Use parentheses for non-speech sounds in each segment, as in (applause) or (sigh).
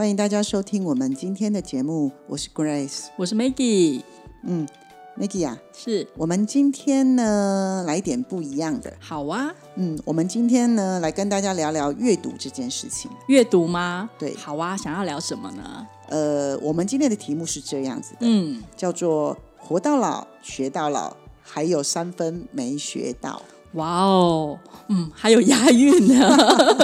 欢迎大家收听我们今天的节目，我是 Grace，我是 Maggie，嗯，Maggie 啊，是。我们今天呢来点不一样的，好啊，嗯，我们今天呢来跟大家聊聊阅读这件事情。阅读吗？对。好啊，想要聊什么呢？呃，我们今天的题目是这样子的，嗯，叫做“活到老，学到老”，还有三分没学到，哇哦，嗯，还有押韵呢，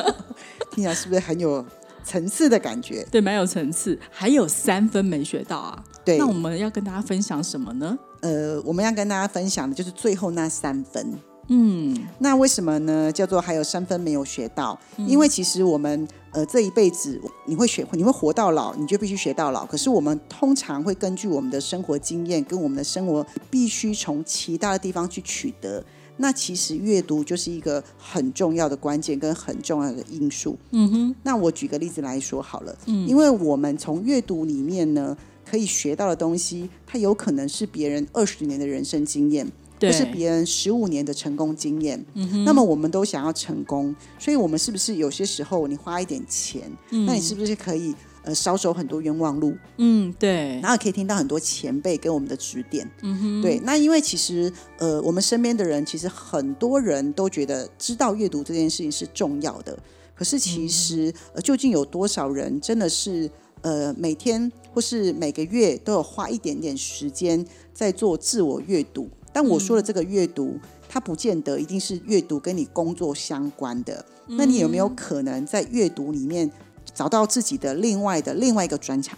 (laughs) 听起来是不是很有层次的感觉？对，蛮有层次，还有三分没学到啊。对那我们要跟大家分享什么呢？呃，我们要跟大家分享的就是最后那三分。嗯，那为什么呢？叫做还有三分没有学到，因为其实我们呃这一辈子你会学，你会活到老，你就必须学到老。可是我们通常会根据我们的生活经验跟我们的生活，必须从其他的地方去取得。那其实阅读就是一个很重要的关键跟很重要的因素。嗯哼，那我举个例子来说好了，嗯，因为我们从阅读里面呢，可以学到的东西，它有可能是别人二十年的人生经验，对，或是别人十五年的成功经验。嗯那么我们都想要成功，所以我们是不是有些时候你花一点钱，那你是不是可以呃少走很多冤枉路，嗯，对，然后可以听到很多前辈给我们的指点。嗯哼，对。那因为其实呃我们身边的人，其实很多人都觉得知道阅读这件事情是重要的，可是其实、呃究竟有多少人真的是？呃，每天或是每个月都有花一点点时间在做自我阅读，但我说的这个阅读，它不见得一定是阅读跟你工作相关的。那你有没有可能在阅读里面找到自己的另外的另外一个专长？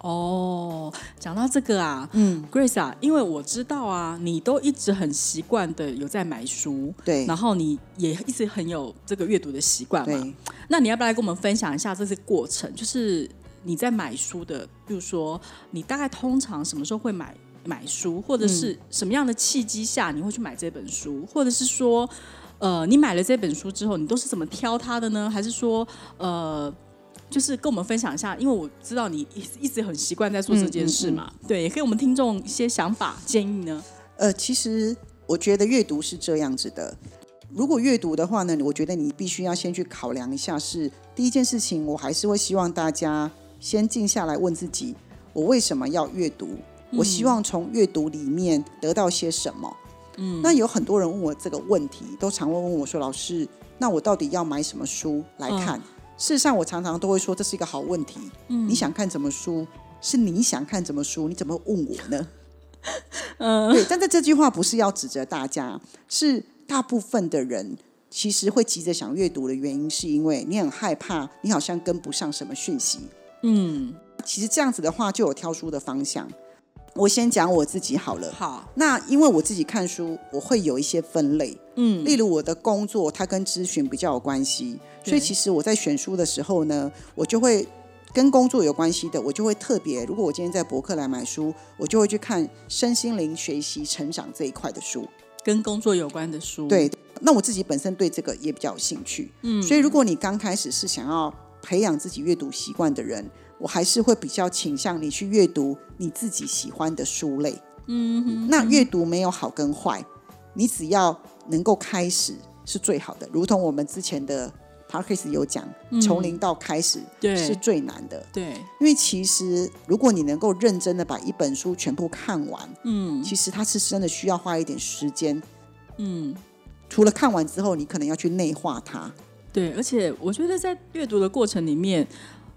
哦，讲到这个啊，嗯，Grace 啊，因为我知道啊，你都一直很习惯的有在买书，对然后你也一直很有这个阅读的习惯嘛。那你要不要来跟我们分享一下这些过程？就是你在买书的，比如说你大概通常什么时候会买买书，或者是什么样的契机下你会去买这本书，或者是说，呃，你买了这本书之后，你都是怎么挑它的呢？还是说，呃？就是跟我们分享一下，因为我知道你一一直很习惯在做这件事嘛，对，也给我们听众一些想法建议呢。呃，其实我觉得阅读是这样子的。如果阅读的话呢，我觉得你必须要先去考量一下是，第一件事情，我还是会希望大家先静下来问自己，我为什么要阅读？我希望从阅读里面得到些什么？嗯，那有很多人问我这个问题，都常会问我说：“老师，那我到底要买什么书来看？”事实上，我常常都会说这是一个好问题。嗯，你想看什么书？是你想看什么书？你怎么问我呢？(laughs) 嗯，对，但是这句话不是要指责大家，是大部分的人其实会急着想阅读的原因，是因为你很害怕，你好像跟不上什么讯息。嗯，其实这样子的话，就有挑书的方向。我先讲我自己好了。好，那因为我自己看书，我会有一些分类，嗯，例如我的工作它跟咨询比较有关系，所以其实我在选书的时候呢，我就会跟工作有关系的，我就会特别，如果我今天在博客来买书，我就会去看身心灵学习成长这一块的书。跟工作有关的书，对，那我自己本身对这个也比较有兴趣，嗯，所以如果你刚开始是想要培养自己阅读习惯的人，我还是会比较倾向你去阅读你自己喜欢的书类，嗯哼，那阅读没有好跟坏，你只要能够开始是最好的。如同我们之前的 p a r k a s 有讲，从零到开始是最难的。对，因为其实如果你能够认真的把一本书全部看完，嗯其实它是真的需要花一点时间。嗯，除了看完之后，你可能要去内化它。对，而且我觉得在阅读的过程里面，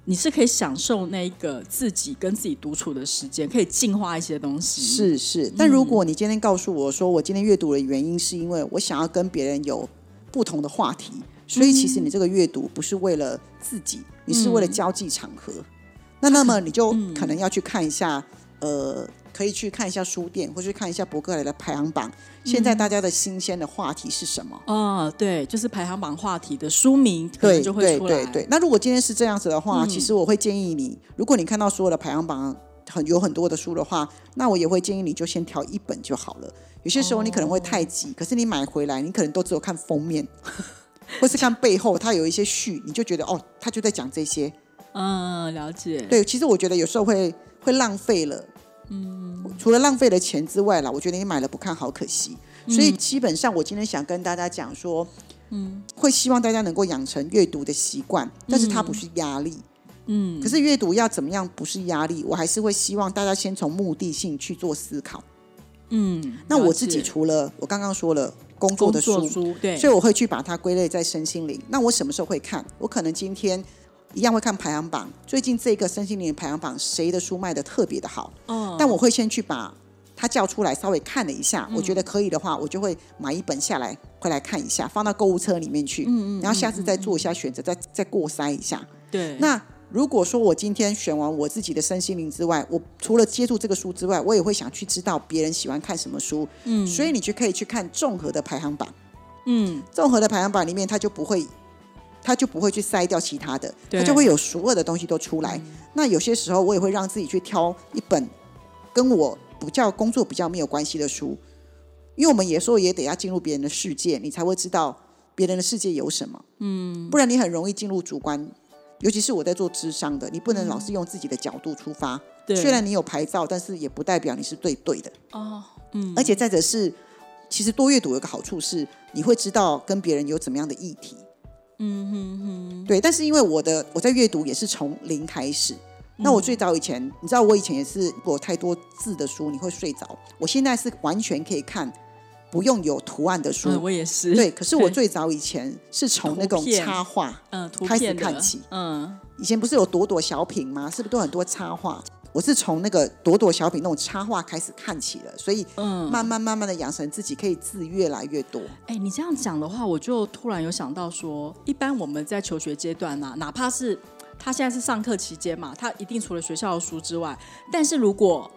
你是可以享受那个自己跟自己独处的时间，可以净化一些东西。，是是，但如果你今天告诉我说，我今天阅读的原因是因为我想要跟别人有不同的话题，所以其实你这个阅读不是为了自己，你是为了交际场合。那那么你就可能要去看一下，呃，可以去看一下书店，或去看一下博客来的排行榜。现在大家的新鲜的话题是什么？哦，对，就是排行榜话题的书名对就会出来。对对对。那如果今天是这样子的话，其实我会建议你，如果你看到所有的排行榜很有很多的书的话，那我也会建议你就先挑一本就好了。有些时候你可能会太急，可是你买回来，你可能都只有看封面，(laughs) 或是看背后，它有一些序，你就觉得哦，他就在讲这些。嗯，了解。对，其实我觉得有时候会会浪费了。嗯，除了浪费了钱之外啦，我觉得你买了不看好可惜。所以基本上，我今天想跟大家讲说，嗯，会希望大家能够养成阅读的习惯，但是它不是压力。嗯，可是阅读要怎么样不是压力？我还是会希望大家先从目的性去做思考。嗯，那我自己除了我刚刚说了工作的书，书，对，所以我会去把它归类在身心灵。那我什么时候会看？我可能今天一样会看排行榜，最近这个身心灵的排行榜谁的书卖的特别的好，哦，但我会先去把它叫出来，稍微看了一下，嗯。我觉得可以的话，我就会买一本下来回来看一下，放到购物车里面去，嗯然后下次再做一下选择，再再过筛一下。对，那如果说我今天选完我自己的身心灵之外，我除了接触这个书之外，我也会想去知道别人喜欢看什么书，嗯，所以你就可以去看综合的排行榜，嗯，综合的排行榜里面，它就不会，它就不会去筛掉其他的，对它就会有所有的东西都出来。那有些时候我也会让自己去挑一本跟我比较工作比较没有关系的书，因为我们有时候也得要进入别人的世界，你才会知道别人的世界有什么。嗯，不然你很容易进入主观。尤其是我在做智商的，你不能老是用自己的角度出发。对，虽然你有牌照，但是也不代表你是对对的。哦，嗯，而且再者是，其实多阅读有个好处是，你会知道跟别人有怎么样的议题。嗯哼哼，对。但是因为我的我在阅读也是从零开始，那我最早以前，你知道我以前也是，如果太多字的书你会睡着。我现在是完全可以看不用有图案的书。嗯，我也是，对，可是我最早以前是从那种 (laughs) 插画，开始片看起嗯，以前不是有朵朵小品吗？是不是都很多插画？我是从那个朵朵小品那种插画开始看起了，所以嗯慢慢慢慢的养成自己可以字越来越多。哎，你这样讲的话，我就突然有想到说，一般我们在求学阶段呢、哪怕是他现在是上课期间嘛，他一定除了学校的书之外，但是如果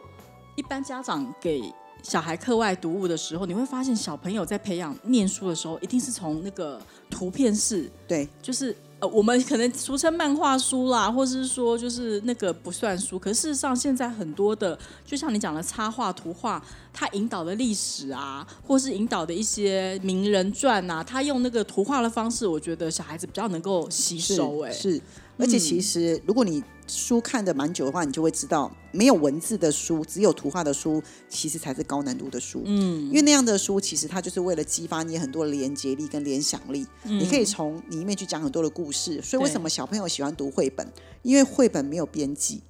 一般家长给小孩课外读物的时候，你会发现小朋友在培养念书的时候，一定是从那个图片式，对，就是呃，我们可能俗称漫画书啦，或是说就是那个不算书。可事实上，现在很多的，就像你讲的插画、图画，它引导的历史啊，或是引导的一些名人传啊，他用那个图画的方式，我觉得小孩子比较能够吸是收、哎，是，而且其实如果你书看的蛮久的话，你就会知道，没有文字的书，只有图画的书，其实才是高难度的书。嗯，因为那样的书，其实它就是为了激发你很多的连接力跟联想力。你可以从里面去讲很多的故事。所以为什么小朋友喜欢读绘本？因为绘本没有编辑，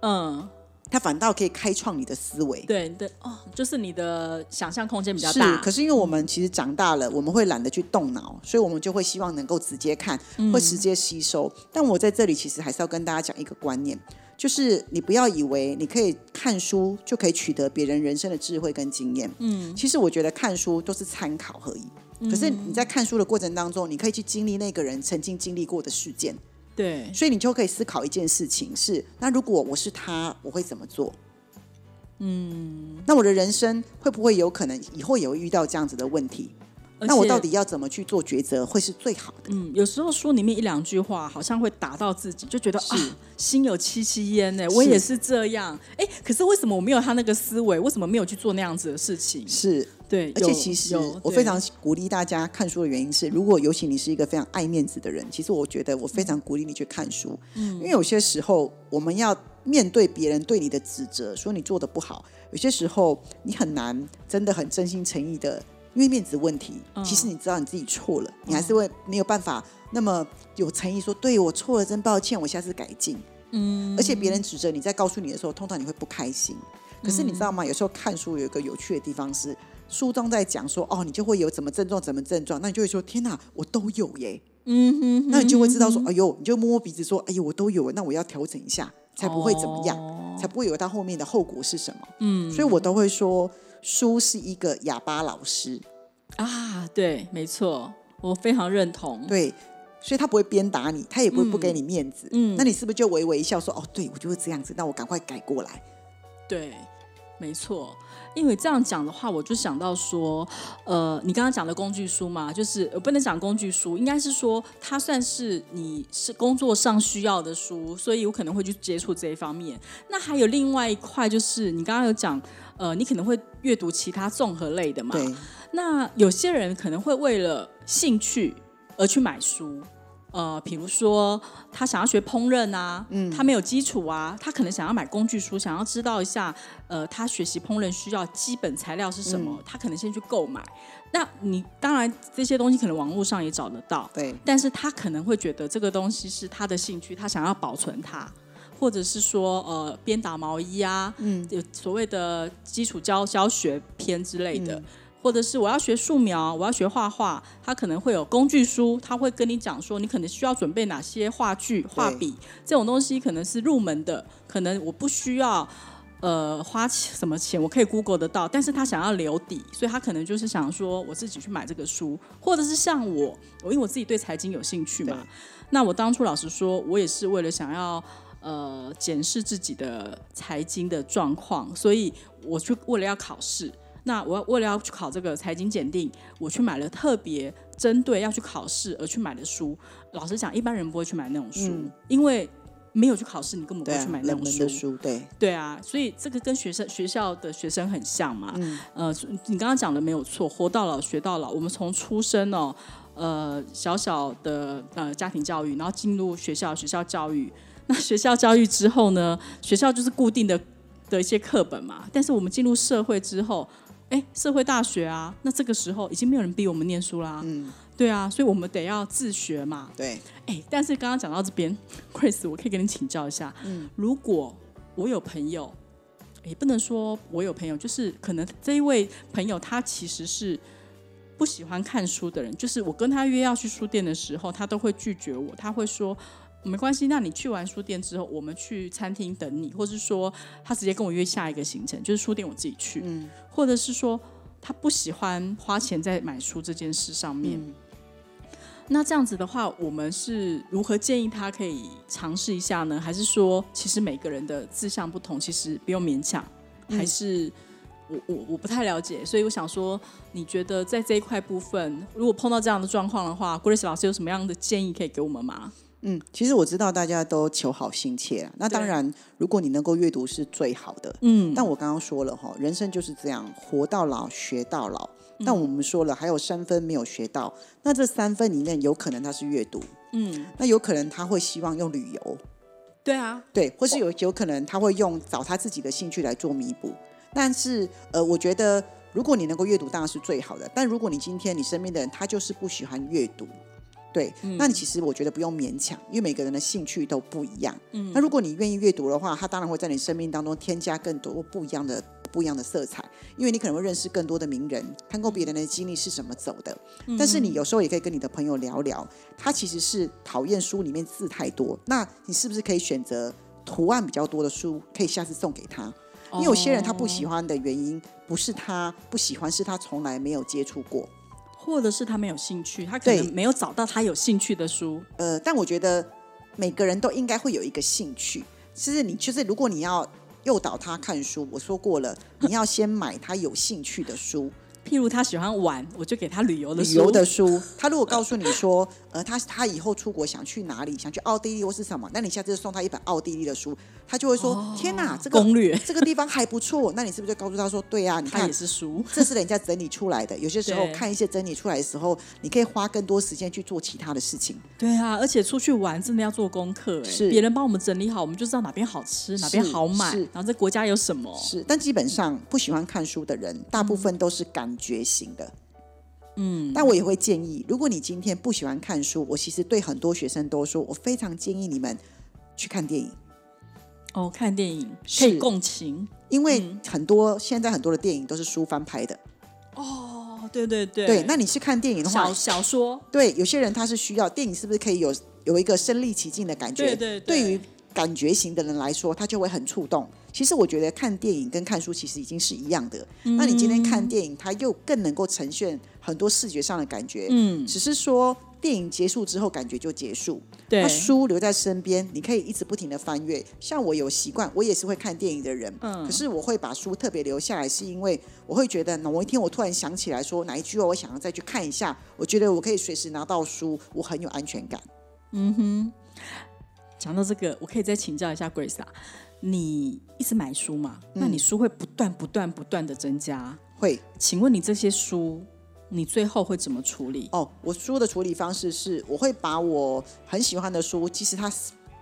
嗯，它反倒可以开创你的思维。对对哦，就是你的想象空间比较是大。，可是因为我们其实长大了，我们会懒得去动脑，所以我们就会希望能够直接看，会直接吸收。但我在这里其实还是要跟大家讲一个观念，就是你不要以为你可以看书就可以取得别人人生的智慧跟经验。嗯，其实我觉得看书都是参考而已。可是你在看书的过程当中，你可以去经历那个人曾经经历过的事件，对，所以你就可以思考一件事情是：那如果我是他，我会怎么做？嗯，那我的人生会不会有可能以后也会遇到这样子的问题？那我到底要怎么去做抉择会是最好的？嗯，有时候书里面一两句话好像会打到自己，就觉得啊，心有戚戚焉呢。我也是这样，哎，可是为什么我没有他那个思维？为什么没有去做那样子的事情？是，对，而且其实我非常鼓励大家看书的原因是，如果尤其你是一个非常爱面子的人，其实我觉得我非常鼓励你去看书，嗯，因为有些时候我们要面对别人对你的指责，说你做的不好，有些时候你很难真的很真心诚意的。因为面子问题，其实你知道你自己错了，你还是会没有办法那么有诚意说，对我错了，真抱歉，我下次改进。嗯，而且别人指责你在告诉你的时候，通常你会不开心。可是你知道吗？有时候看书有一个有趣的地方是，书中在讲说，哦，你就会有怎么症状，怎么症状，那你就会说，天哪，我都有耶。嗯哼那你就会知道说，哎呦，你就摸摸鼻子说，哎呦，我都有，那我要调整一下，才不会怎么样，哦才不会有到后面的后果是什么。嗯，所以我都会说，书是一个哑巴老师，啊，对，没错，我非常认同。对。所以他不会鞭打你，他也不会不给你面子。嗯，那你是不是就微微一笑说：“哦，对我就是这样子，那我赶快改过来。对，没错，因为这样讲的话，我就想到说，呃，你刚刚讲的工具书嘛，就是不能讲工具书，应该是说它算是你是工作上需要的书，所以我可能会去接触这一方面。那还有另外一块，就是你刚刚有讲，呃，你可能会阅读其他综合类的嘛？对。那有些人可能会为了兴趣而去买书。呃，比如说他想要学烹饪啊，嗯，他没有基础啊，他可能想要买工具书，想要知道一下，呃，他学习烹饪需要基本材料是什么，他可能先去购买。那你当然这些东西可能网络上也找得到，对，但是他可能会觉得这个东西是他的兴趣，他想要保存它，或者是说呃编打毛衣啊，嗯，有所谓的基础教教学篇之类的。或者是我要学素描，我要学画画，他可能会有工具书，他会跟你讲说，你可能需要准备哪些画具、画笔这种东西，可能是入门的，可能我不需要呃花什么钱，我可以 Google 得到。但是他想要留底，所以他可能就是想说我自己去买这个书，或者是像我，我因为我自己对财经有兴趣嘛，那我当初老实说，我也是为了想要呃检视自己的财经的状况，所以我去为了要考试。那我为了要去考这个财经检定，我去买了特别针对要去考试而去买的书。老实讲，一般人不会去买那种书，因为没有去考试，你根本不会去买那种书。对对啊，所以这个跟学生学校的学生很像嘛。呃，你刚刚讲的没有错，活到老学到老。我们从出生哦，呃，小小的呃家庭教育，然后进入学校，学校教育。那学校教育之后呢，学校就是固定的的一些课本嘛。但是我们进入社会之后，哎，社会大学啊，那这个时候已经没有人逼我们念书啦。嗯，对啊，所以我们得要自学嘛。对，哎，但是刚刚讲到这边，Chris，我可以跟你请教一下，嗯，如果我有朋友，也不能说我有朋友，就是可能这一位朋友他其实是不喜欢看书的人，就是我跟他约要去书店的时候，他都会拒绝我，他会说。没关系，那你去完书店之后，我们去餐厅等你，或是说他直接跟我约下一个行程，就是书店我自己去，嗯，或者是说他不喜欢花钱在买书这件事上面。那这样子的话，我们是如何建议他可以尝试一下呢？还是说，其实每个人的志向不同，其实不用勉强？还是我我我不太了解，所以我想说，你觉得在这一块部分，如果碰到这样的状况的话，Grace 老师有什么样的建议可以给我们吗？嗯，其实我知道大家都求好心切，那当然，如果你能够阅读是最好的。嗯，但我刚刚说了哈，人生就是这样，活到老学到老。但我们说了，还有三分没有学到，那这三分里面有可能他是阅读，嗯，那有可能他会希望用旅游，对啊，对，或是有有可能他会用找他自己的兴趣来做弥补。但是呃，我觉得如果你能够阅读，当然是最好的。但如果你今天你身边的人他就是不喜欢阅读。对，那你其实我觉得不用勉强，因为每个人的兴趣都不一样。嗯，那如果你愿意阅读的话，它当然会在你生命当中添加更多不一样的、不一样的色彩。因为你可能会认识更多的名人，看过别人的经历是怎么走的。但是你有时候也可以跟你的朋友聊聊，他其实是讨厌书里面字太多，那你是不是可以选择图案比较多的书，可以下次送给他？因为有些人他不喜欢的原因，不是他不喜欢，是他从来没有接触过。或者是他没有兴趣，他可能没有找到他有兴趣的书。呃，但我觉得每个人都应该会有一个兴趣。其实你就是如果你要诱导他看书，我说过了，你要先买他有兴趣的书。譬如他喜欢玩，我就给他旅游的旅游的书。他如果告诉你说，呃，他他以后出国想去哪里，想去奥地利或是什么，那你下次送他一本奥地利的书。他就会说：“天哪，这个攻略 (laughs) 这个地方还不错。”那你是不是就告诉他说：“对呀，你看也是书，(laughs) 这是人家整理出来的。有些时候看一些整理出来的时候，你可以花更多时间去做其他的事情。”对啊，而且出去玩真的要做功课，是别人帮我们整理好，我们就知道哪边好吃，哪边好买，然后这国家有什么。是，但基本上不喜欢看书的人，大部分都是感觉醒的。嗯，但我也会建议，如果你今天不喜欢看书，我其实对很多学生都说，我非常建议你们去看电影。哦，看电影可以共情，因为很多现在很多的电影都是书翻拍的。哦，对对对，对，那你去看电影的话，小小说，对，有些人他是需要电影，是不是可以有有一个身临其境的感觉？对对，对于感觉型的人来说，他就会很触动。其实我觉得看电影跟看书其实已经是一样的。那你今天看电影，它又更能够呈现很多视觉上的感觉。嗯，只是说，电影结束之后感觉就结束，对那书留在身边，你可以一直不停的翻阅。像我有习惯，我也是会看电影的人，嗯可是我会把书特别留下来，是因为我会觉得某一天我突然想起来说哪一句话我想要再去看一下，我觉得我可以随时拿到书，我很有安全感。嗯哼讲到这个，我可以再请教一下 Grace 啊，你一直买书嘛？嗯那你书会不断、不断、不断的增加。会请问你这些书，你最后会怎么处理？哦，我书的处理方式是，我会把我很喜欢的书，即使它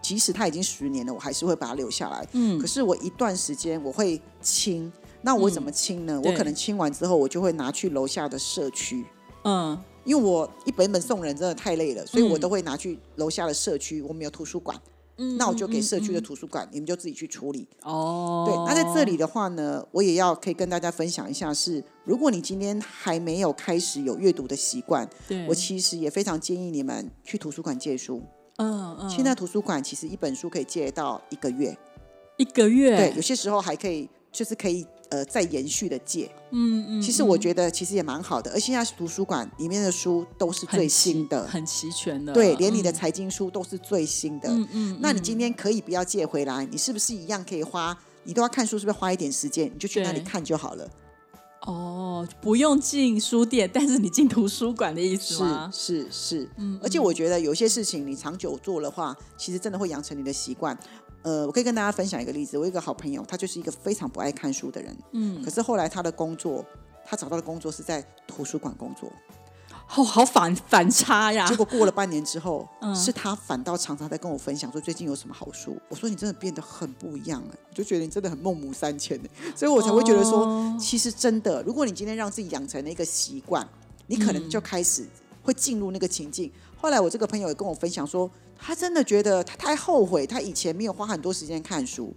即使它已经十年了，我还是会把它留下来。嗯，可是我一段时间我会清，那我怎么清呢？我可能清完之后，我就会拿去楼下的社区。嗯，因为我一本一本送人真的太累了，所以我嗯都会拿去楼下的社区，我们有图书馆，那我就给社区的图书馆，你们就自己去处理。哦，对，那在这里的话呢，我也要可以跟大家分享一下是，如果你今天还没有开始有阅读的习惯，对，我其实也非常建议你们去图书馆借书。嗯嗯，现在图书馆其实一本书可以借到一个月，一个月，对，有些时候还可以就是可以呃再延续的借。嗯嗯，其实我觉得其实也蛮好的，而且现在图书馆里面的书都是最新的，很齐全的，对，连你的嗯财经书都是最新的。嗯嗯，那你今天可以不要借回来，你是不是一样可以花？你都要看书，是不是花一点时间？你就去那里看就好了。哦，不用进书店，但是你进图书馆的意思吗？是是是，而且我觉得有些事情你长久做的话，其实真的会养成你的习惯。呃，我可以跟大家分享一个例子，我有一个好朋友，他就是一个非常不爱看书的人，嗯，可是后来他的工作，他找到的工作是在图书馆工作，哦，好反反差呀结！果过了半年之后，嗯是他反倒常常在跟我分享说最近有什么好书。我说你真的变得很不一样了，我就觉得你真的很孟母三迁呢，所以我才会觉得说，哦其实真的，如果你今天让自己养成了一个习惯，你可能就开始会进入那个情境。后来我这个朋友也跟我分享说，他真的觉得他太后悔，他以前没有花很多时间看书。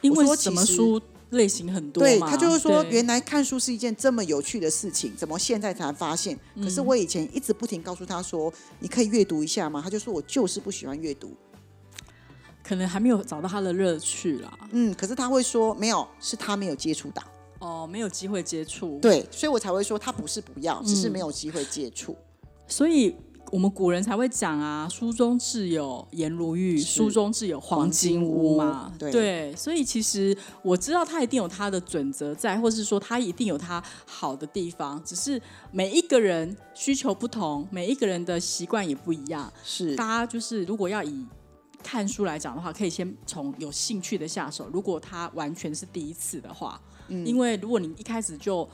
因为什么书类型很多对他就是说，原来看书是一件这么有趣的事情，怎么现在才发现？可嗯是我以前一直不停告诉他说，你可以阅读一下吗？他就说我就是不喜欢阅读。可能还没有找到他的乐趣啦。嗯，可是他会说没有，是他没有接触到。哦，没有机会接触，对，所以我才会说他不是不要，只嗯是没有机会接触。所以我们古人才会讲啊，书中自有颜如玉，是书中自有黄金屋嘛。对所以其实我知道他一定有他的准则在，或是说他一定有他好的地方，只是每一个人需求不同，每一个人的习惯也不一样。是大家就是如果要以看书来讲的话，可以先从有兴趣的下手。如果他完全是第一次的话，嗯因为如果你一开始就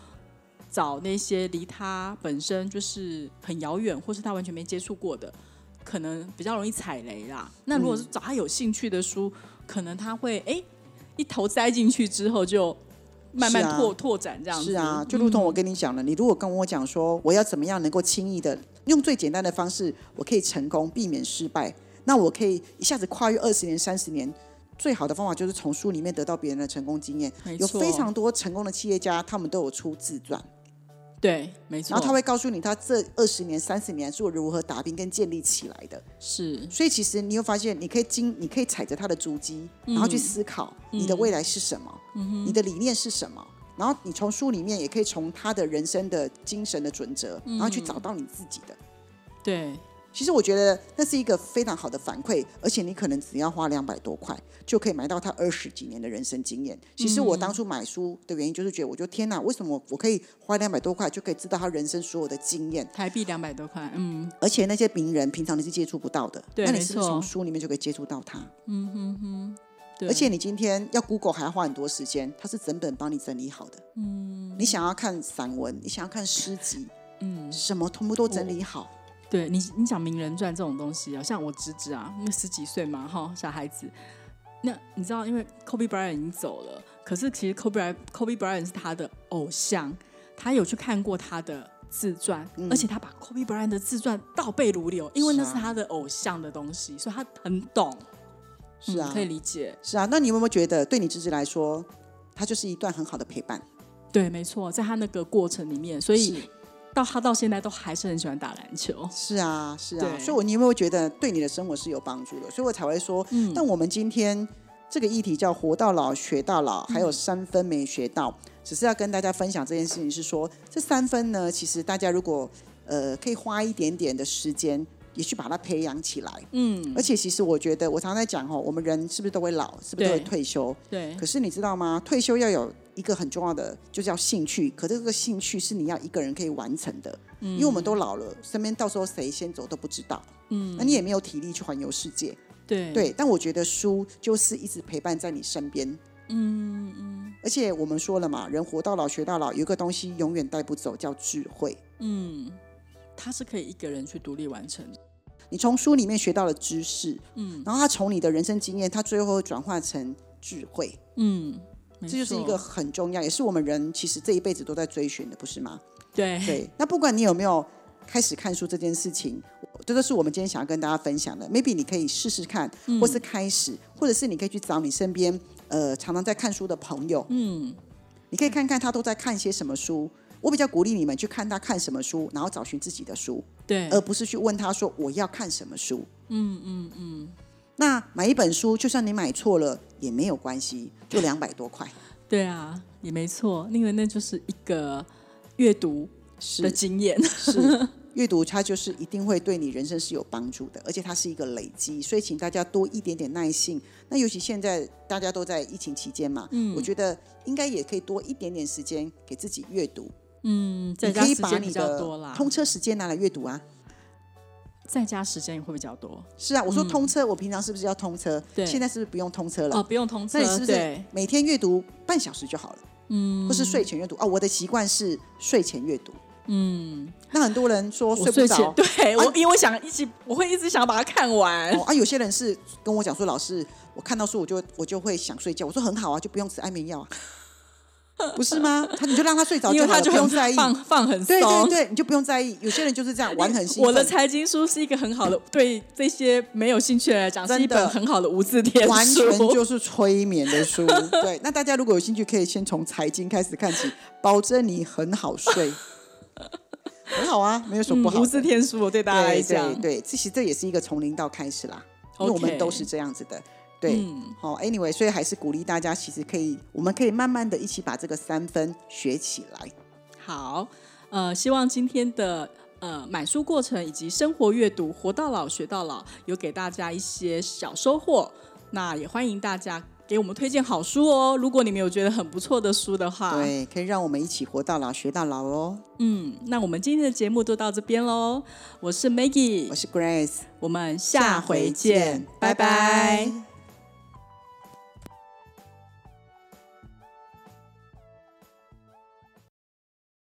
找那些离他本身就是很遥远，或是他完全没接触过的，可能比较容易踩雷啦。那如果是找他有兴趣的书，可能他会哎一头栽进去之后就慢慢拓、拓展这样子。是啊，就如同我跟你讲了，你如果跟我讲说我要怎么样能够轻易的用最简单的方式，我可以成功，避免失败，那我可以一下子跨越二十年、三十年。最好的方法就是从书里面得到别人的成功经验。有非常多成功的企业家，他们都有出自传，对，没错。然后他会告诉你他这二十年、三十年是如何打拼跟建立起来的。是所以其实你会发现，你可以经，你可以踩着他的足迹，然后去思考你的未来是什么，你的理念是什么。然后你从书里面也可以从他的人生的精神的准则，然后去找到你自己的。对，其实我觉得那是一个非常好的反馈，而且你可能只要花两百多块，就可以买到他二十几年的人生经验。其实我当初买书的原因就是觉得，我就天哪，为什么我可以花两百多块就可以知道他人生所有的经验？台币两百多块，嗯，而且那些名人平常你是接触不到的，那你是不是从书里面就可以接触到他？嗯哼哼。而且你今天要 Google 还要花很多时间，它是整本帮你整理好的。嗯，你想要看散文，你想要看诗集，嗯，什么全部都整理好。对你，你讲名人传这种东西啊，像我侄子啊，那十几岁嘛，哈，小孩子。那你知道，因为 Kobe Bryant 已经走了，可是其实 Kobe Bryant Kobe Bryant 是他的偶像，他有去看过他的自传，而且他把 Kobe Bryant 的自传倒背如流，因为那是他的偶像的东西，所以他很懂，是啊，嗯可以理解。是啊。那你有没有觉得，对你侄子来说，他就是一段很好的陪伴？对，没错，在他那个过程里面，所以是到他到现在都还是很喜欢打篮球。(laughs) 是啊，是啊。所以我，你有没有觉得对你的生活是有帮助的？所以我才会说，嗯但我们今天这个议题叫“活到老，学到老”，嗯还有三分没学到，只是要跟大家分享这件事情，是说这三分呢，其实大家如果呃可以花一点点的时间，也去把它培养起来。嗯，而且其实我觉得，我常常在讲哦，我们人是不是都会老，是不是都会退休？对。可是你知道吗？退休要有一个很重要的，就叫兴趣。可这个兴趣是你要一个人可以完成的。嗯。因为我们都老了，身边到时候谁先走都不知道。嗯。那你也没有体力去环游世界。对。对。但我觉得书就是一直陪伴在你身边。嗯嗯。而且我们说了嘛，人活到老学到老，有一个东西永远带不走，叫智慧。嗯。它是可以一个人去独立完成。你从书里面学到了知识，嗯，然后他从你的人生经验，他最后会转化成智慧，嗯，这就是一个很重要，也是我们人其实这一辈子都在追寻的，不是吗？对对。那不管你有没有开始看书这件事情，这都是我们今天想要跟大家分享的。Maybe 你可以试试看，或是开始，或者是你可以去找你身边呃常常在看书的朋友，嗯，你可以看看他都在看些什么书。我比较鼓励你们去看他看什么书，然后找寻自己的书，对，而不是去问他说我要看什么书。嗯嗯嗯。那买一本书，就算你买错了也没有关系，就两百多块。(laughs) 对啊，也没错，因为那就是一个阅读的经验。是 (laughs) 阅读，它就是一定会对你人生是有帮助的，而且它是一个累积，所以请大家多一点点耐性。那尤其现在大家都在疫情期间嘛，嗯，我觉得应该也可以多一点点时间给自己阅读。嗯，在家时间比较多啦。通车时间拿来阅读啊，在家时间也会比较多。是啊，我说通车，我平常是不是要通车？对，现在是不是不用通车了？哦，不用通车，那你是不是每天阅读半小时就好了？嗯，或是睡前阅读啊？我的习惯是睡前阅读。嗯，那很多人说睡不着，对我，因为我想一直，我会一直想把它看完。啊，有些人是跟我讲说，老师，我看到书我就我就会想睡觉。我说很好啊，就不用吃安眠药啊。(laughs) 不是吗？他你就让他睡着，因为他就不用在意，放放很松，对对对，你就不用在意。有些人就是这样玩很兴奋。我的财经书是一个很好的，对这些没有兴趣的来讲，是一本很好的无字天书，完全就是催眠的书。(laughs) 对，那大家如果有兴趣，可以先从财经开始看起，保证你很好睡，很好啊，没有什么不好。无字天书对大家来讲，对，其实这也是一个从零到开始啦，因为我们都是这样子的。对，好，Anyway，所以还是鼓励大家，其实可以，我们可以慢慢的一起把这个三分学起来。好，呃，希望今天的呃买书过程以及生活阅读，活到老学到老，有给大家一些小收获。那也欢迎大家。给我们推荐好书哦！如果你们有觉得很不错的书的话，对，可以让我们一起活到老学到老哦。嗯，那我们今天的节目就到这边喽。我是 Maggie，我是 Grace，我们下回见，拜拜。